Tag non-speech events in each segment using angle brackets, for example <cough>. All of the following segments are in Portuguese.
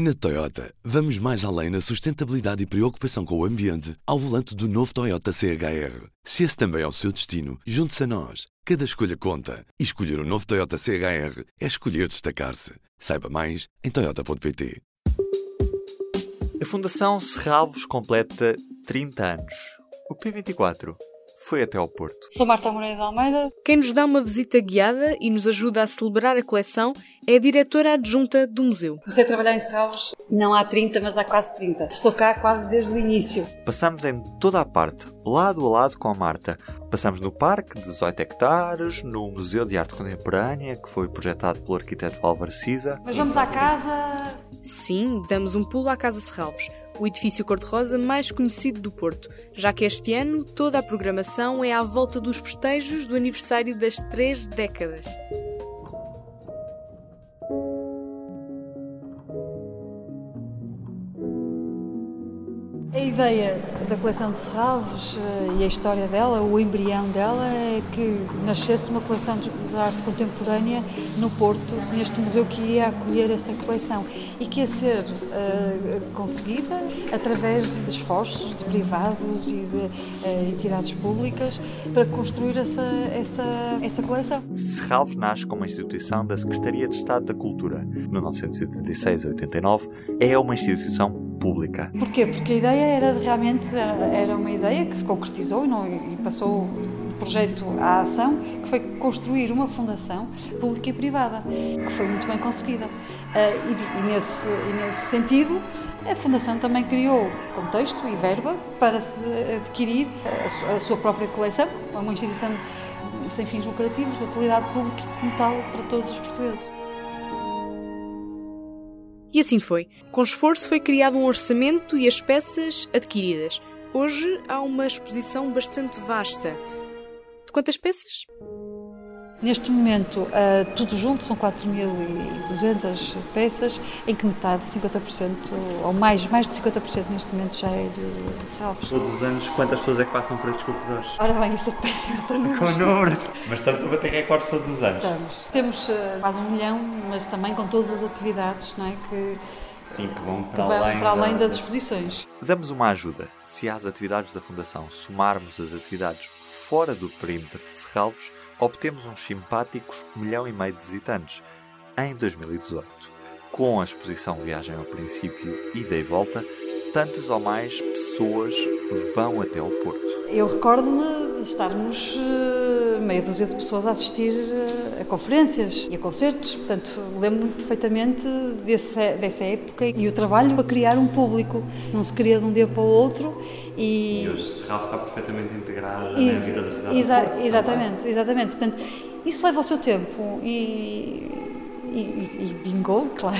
Na Toyota, vamos mais além na sustentabilidade e preocupação com o ambiente ao volante do novo Toyota CHR. Se esse também é o seu destino, junte-se a nós. Cada escolha conta. E escolher o um novo Toyota CHR é escolher destacar-se. Saiba mais em Toyota.pt. A Fundação Serralvos completa 30 anos. O P24 foi até ao Porto. Sou Marta Moreira de Almeida. Quem nos dá uma visita guiada e nos ajuda a celebrar a coleção é a diretora adjunta do museu. Comecei a trabalhar em Serralves não há 30, mas há quase 30. Estou cá quase desde o início. Passamos em toda a parte, lado a lado com a Marta. Passamos no parque de 18 hectares, no Museu de Arte Contemporânea, que foi projetado pelo arquiteto Álvaro Siza. Mas vamos à casa... Sim, damos um pulo à Casa Serralves o edifício cor-de-rosa mais conhecido do Porto, já que este ano toda a programação é à volta dos festejos do aniversário das três décadas. A ideia da coleção de Serralves eh, e a história dela, o embrião dela, é que nascesse uma coleção de arte contemporânea no Porto, neste museu que ia acolher essa coleção e que ia ser uh, conseguida através de esforços de privados e de uh, entidades públicas para construir essa, essa, essa coleção. Serralves nasce como instituição da Secretaria de Estado da Cultura. No 1986 a 89 é uma instituição pública. Porquê? Porque a ideia era realmente era uma ideia que se concretizou e, não, e passou do projeto à ação, que foi construir uma fundação pública e privada, que foi muito bem conseguida. Uh, e, e, nesse, e nesse sentido, a Fundação também criou contexto e verba para se adquirir a, a sua própria coleção, uma instituição sem fins lucrativos, de utilidade pública como tal para todos os portugueses. E assim foi. Com esforço foi criado um orçamento e as peças adquiridas. Hoje há uma exposição bastante vasta. De quantas peças? Neste momento, uh, tudo junto são 4.200 peças, em que metade, 50%, ou mais, mais de 50% neste momento já é de, Serralves. Todos os anos, quantas pessoas é que passam por estes corredores? Ora bem, isso é péssimo para números. Com números! Mas estamos a bater recordes todos os anos. Estamos. Temos uh, quase um milhão, mas também com todas as atividades, não é? Que, Sim, que vão para, que além, para além da... das exposições. Damos uma ajuda. Se às atividades da Fundação somarmos as atividades fora do perímetro de Serralvos, obtemos uns simpáticos milhão e meio de visitantes em 2018. Com a exposição Viagem ao Princípio, Ida e Volta, tantas ou mais pessoas vão até ao Porto. Eu recordo-me de estarmos uh, meia dúzia de pessoas a assistir uh, a conferências e a concertos, portanto lembro-me perfeitamente desse, dessa época e o trabalho para criar um público, não se cria de um dia para o outro e... E hoje Serralvo está perfeitamente integrada na vida da cidade exa Porto, Exatamente, também. exatamente, portanto isso leva o seu tempo e e, e, vingou, <laughs> claro.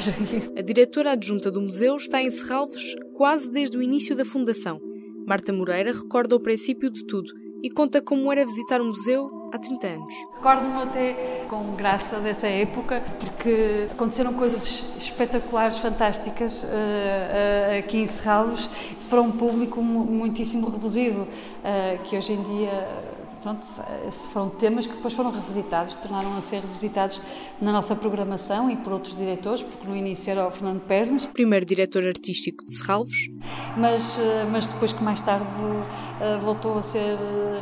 A diretora adjunta do museu está em Serralves quase desde o início da fundação. Marta Moreira recorda o princípio de tudo e conta como era visitar o museu há 30 anos. Recordo-me até com graça dessa época, porque aconteceram coisas espetaculares, fantásticas uh, uh, aqui em Serralves, para um público muitíssimo reduzido, uh, que hoje em dia pronto, foram temas que depois foram revisitados, tornaram a ser revisitados na nossa programação e por outros diretores, porque no início era o Fernando Pernas. Primeiro diretor artístico de Serralves. Mas, eh, mas depois que mais tarde eh, voltou a ser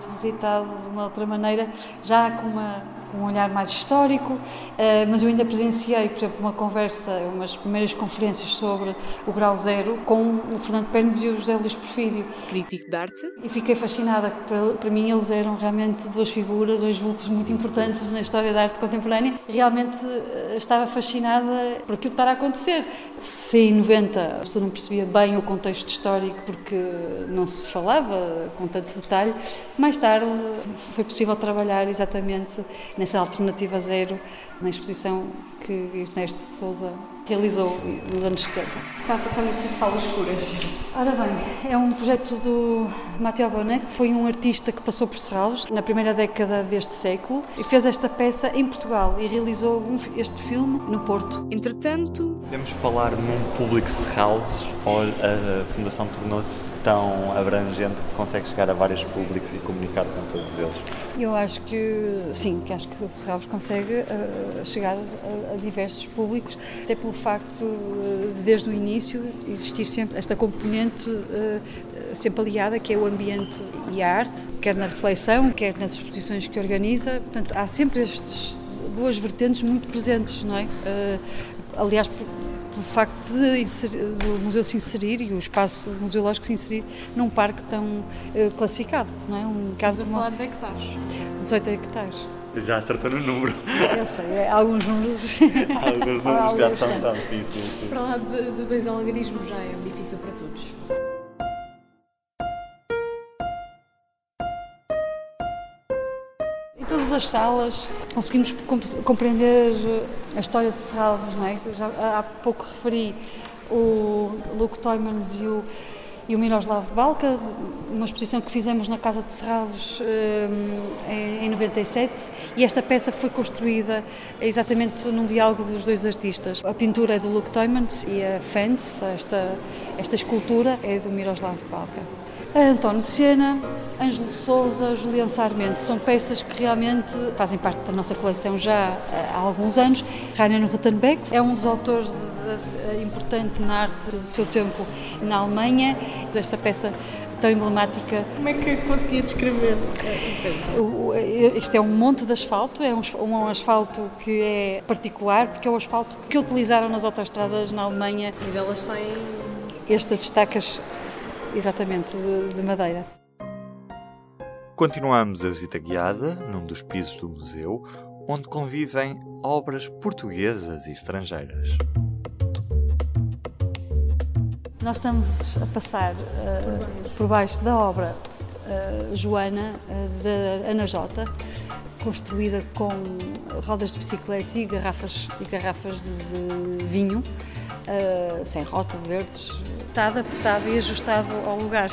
revisitado de uma outra maneira, já com uma um olhar mais histórico, eh, mas eu ainda presenciei, por exemplo, uma conversa, umas primeiras conferências sobre o grau zero com o Fernando Pernes e o José Luís Porfírio. Crítico de arte. E fiquei fascinada, para, para mim eles eram realmente duas figuras, dois vultos muito importantes na história da arte contemporânea. Realmente eh, estava fascinada por aquilo que estava a acontecer. Se em 90 a pessoa não percebia bem o contexto histórico porque não se falava com tanto detalhe, mais tarde foi possível trabalhar exatamente nessa alternativa zero na exposição que Ernesto Souza realizou nos anos 70. Está a passar nestas salas escuras. Ora bem, é um projeto do Matteo Bonet, que foi um artista que passou por Serralves na primeira década deste século e fez esta peça em Portugal e realizou este filme no Porto. Entretanto... Podemos falar num público Serralves a Fundação tornou-se tão abrangente que consegue chegar a vários públicos e comunicar com todos eles? Eu acho que sim, que acho que Serralves consegue uh, chegar a, a, diversos públicos, até pelo facto de, desde o início, existir sempre esta componente sempre aliada, que é o ambiente e a arte, quer na reflexão, quer nas exposições que organiza. Portanto, há sempre estas duas vertentes muito presentes, não é? aliás, o facto de inserir, do museu se inserir e o espaço museológico se inserir num parque tão uh, classificado, não é? Um caso Estamos a falar de hectares. 18 hectares. Já acertou no número. Eu sei, é, alguns números. <laughs> alguns números já são tão, sim, sim. Para lá de, de dois algarismos já é difícil para todos. Todas as salas conseguimos compreender a história de Serralves, não é? Já há pouco referi o Luke Toymans e o, e o Miroslav Balka, uma exposição que fizemos na Casa de Serralves um, em 97 e esta peça foi construída exatamente num diálogo dos dois artistas. A pintura é do Luke Toymans e a fence, esta, esta escultura, é do Miroslav Balka. António Sena, Ângelo Souza, Julião Sarmento, são peças que realmente fazem parte da nossa coleção já há alguns anos. Rainer Rutenbeck é um dos autores de, de, importante na arte do seu tempo na Alemanha, desta peça tão emblemática. Como é que conseguia descrever? Este é um monte de asfalto, é um, um asfalto que é particular, porque é o asfalto que utilizaram nas autoestradas na Alemanha. E delas saem... Estas estacas exatamente, de, de madeira. Continuamos a visita guiada num dos pisos do museu, onde convivem obras portuguesas e estrangeiras. Nós estamos a passar uh, por baixo da obra uh, Joana, uh, da Ana Jota, construída com rodas de bicicleta e garrafas, e garrafas de, de vinho, sem rótulo, verdes, está adaptado e ajustado ao lugar.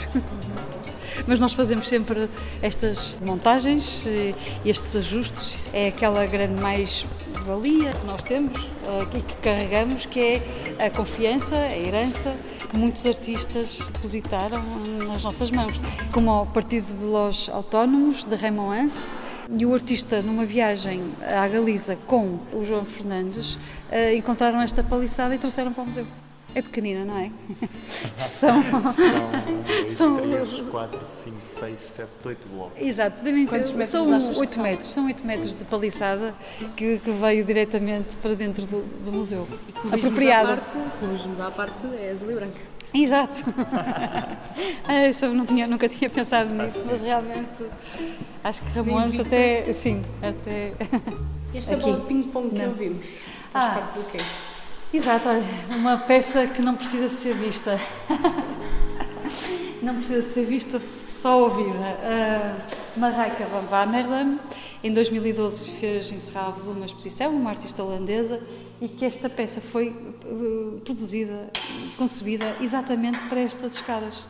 <laughs> Mas nós fazemos sempre estas montagens e estes ajustes. É aquela grande mais-valia que nós temos eh, e que carregamos, que é a confiança, a herança que muitos artistas depositaram nas nossas mãos. Como o Partido de Los Autónomos, de Raymond Anse, e o artista, numa viagem à Galiza com o João Fernandes, eh, encontraram esta paliçada e trouxeram para o museu. É pequenina, não é? <laughs> são. São 3, 4, 5, 6, 7, 8 blocos. Exato, ser. Metros são 8 metros. São 8 metros de paliçada que, que veio diretamente para dentro do, do museu. E Apropriada. Clubismos à parte é azul e branco. Exato. <laughs> ah, eu não tinha, nunca tinha pensado nisso, mas realmente acho que Ramones até. Sim, até. Esta <laughs> bola de ping-pong que ouvimos faz ah. parte do quê? Exato, olha, uma peça que não precisa de ser vista. <laughs> não precisa de ser vista, só ouvida. Uh, Marraika van Wamerlen, em 2012 fez em Serralves uma exposição, uma artista holandesa, e que esta peça foi uh, produzida e concebida exatamente para estas escadas.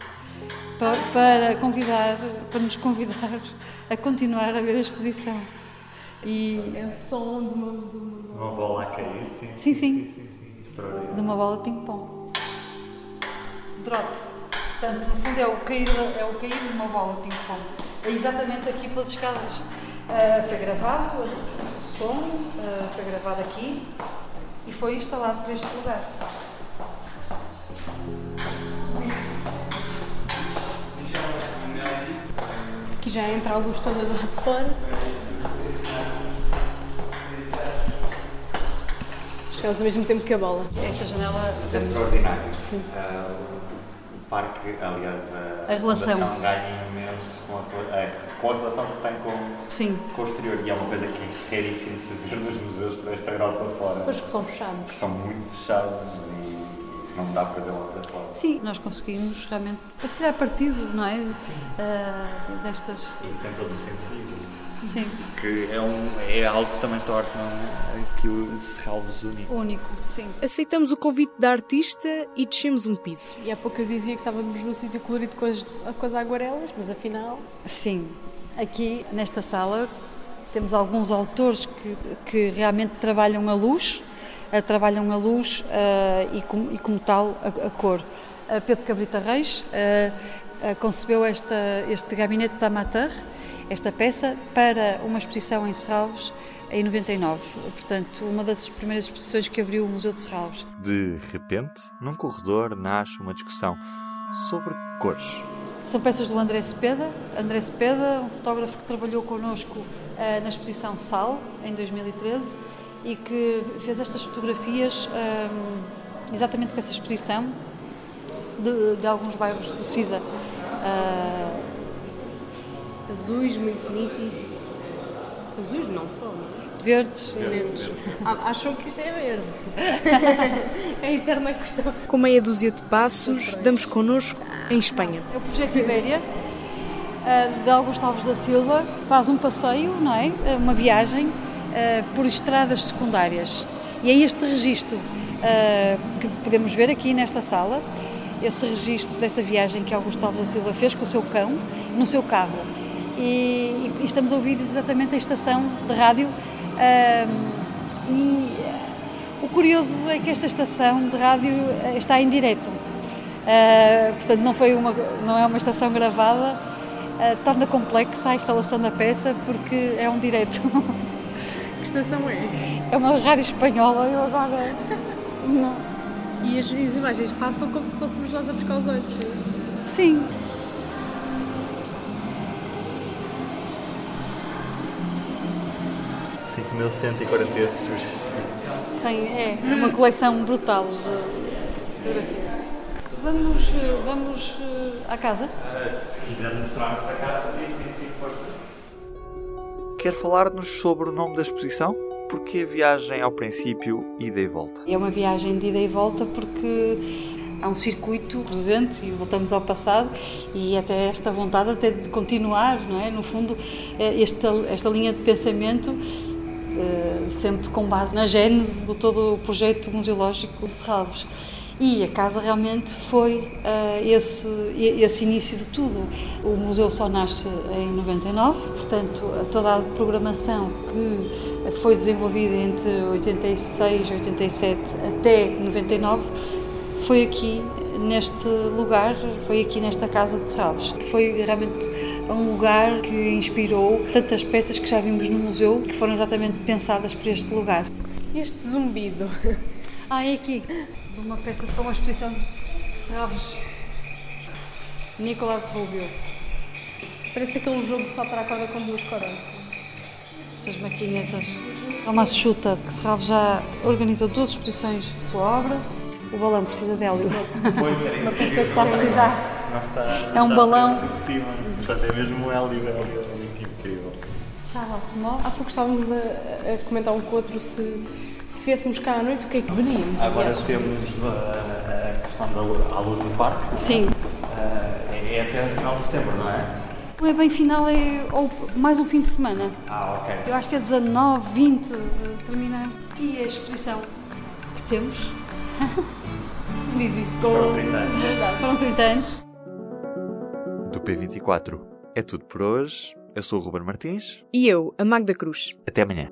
Para, para, convidar, para nos convidar a continuar a ver a exposição. E... É o som de uma, de uma... uma bola a cair, sim. Sim, sim. sim, sim de uma bola de ping-pong. Drop. Portanto, no fundo é o cair, é o cair de uma bola de ping-pong. É exatamente aqui pelas escadas. Uh, foi gravado o som, uh, foi gravado aqui e foi instalado para este lugar. Aqui já entra a luz toda do lado de fora. Chegamos ao mesmo tempo que a bola. Esta janela é extraordinário. Sim. Uh, o parque, aliás, a, a relação ganha imenso com a, a, com a relação que tem com, Sim. com o exterior. E é uma coisa que é raríssimo se ver nos museus para esta Europa fora. Pois que são fechados. Que são muito fechados e não dá para ver lá para fora. Sim, nós conseguimos realmente tirar partido, não é? Uh, destas. E tem todo o sentido. Sim. Que é, um, é algo que também torna que o Serralves único. Único, sim. Aceitamos o convite da artista e descemos um piso. E há pouco eu dizia que estávamos num sítio colorido com as, com as aguarelas, mas afinal. Sim. Aqui nesta sala temos alguns autores que, que realmente trabalham a luz, trabalham a luz uh, e, com, e, como tal a, a cor. Uh, Pedro Cabrita Reis concebeu esta, este gabinete da Amateur, esta peça para uma exposição em Serralves em 99. Portanto, uma das primeiras exposições que abriu o Museu de Serralves. De repente, num corredor nasce uma discussão sobre cores. São peças do André Cepeda. André Cepeda, um fotógrafo que trabalhou connosco uh, na exposição Sal, em 2013, e que fez estas fotografias um, exatamente para essa exposição de, de, alguns bairros do CISA. Uh, Azuis, muito nítidos. Azuis não só, não é? Verdes. Verdes. Ah, acham que isto é verde. <laughs> é a eterna questão. Com meia dúzia de passos, damos connosco em Espanha. É o projeto Ibéria, eh, de Augusto Alves da Silva, faz um passeio, não é? Eh, uma viagem por estradas secundárias. E é este registro que podemos ver aqui nesta sala, esse registro dessa viagem que Augusto Alves da Silva fez com o seu cão, no seu carro e, e, estamos a ouvir exatamente a estação de rádio. e o curioso é que esta estação de rádio eh, está em direto. Portanto, não, foi uma, não é uma estação gravada, torna complexa a instalação da peça porque é um direto. <laughs> Estação é? É uma rádio espanhola, eu agora. Não. E as, as imagens passam como se fôssemos nós a buscar os olhos? Sim, 1140 registros. Tem, é, uma coleção brutal de fotografias. Vamos, vamos eh, à casa? se quiser mostrar-nos a casa, sim, sim. Quer falar-nos sobre o nome da exposição? Porque a viagem ao princípio, ida e volta? É uma viagem de ida e volta porque há um circuito presente e voltamos ao passado e até esta vontade até de continuar, não é? No fundo, eh, esta, esta linha de pensamento eh, sempre com base na gênese do todo o projeto museológico de Serralves. E a casa realmente foi uh, esse, esse início de tudo. O museu só nasce em 99, portanto, toda a programação que foi desenvolvida entre 86 e 87 até 99 foi aqui neste lugar, foi aqui nesta casa de Serralves. Foi realmente um lugar que inspirou tantas peças que já vimos no museu, que foram exatamente pensadas para este lugar. Este zumbido. <laughs> Ah, é aqui, de uma peça para uma exposição de Serralves. Nicolás Rubio. Parece aquele jogo de saltar a corda com duas cordas. Estas maquinetas. É uma chuta que Serralves já organizou duas exposições de sua obra. O balão precisa de hélio. Uma peça que está a precisar. É um balão. Portanto, é mesmo hélio, hélio, hélio, que incrível. Está ótimo. Há pouco estávamos a, a, comentar um com o outro se, se viéssemos cá à noite, o que é que veríamos? Agora aliás? temos a, a questão da luz no parque. Sim. É, é até final de setembro, não é? Não é bem final, é ou mais um fim de semana. Ah, ok. Eu acho que é 19, 20, termina. E a exposição que temos. <laughs> Diz isso com. Foram 30 anos. Foram 30 anos do P24. É tudo por hoje. Eu sou o Ruben Martins. E eu, a Magda Cruz. Até amanhã.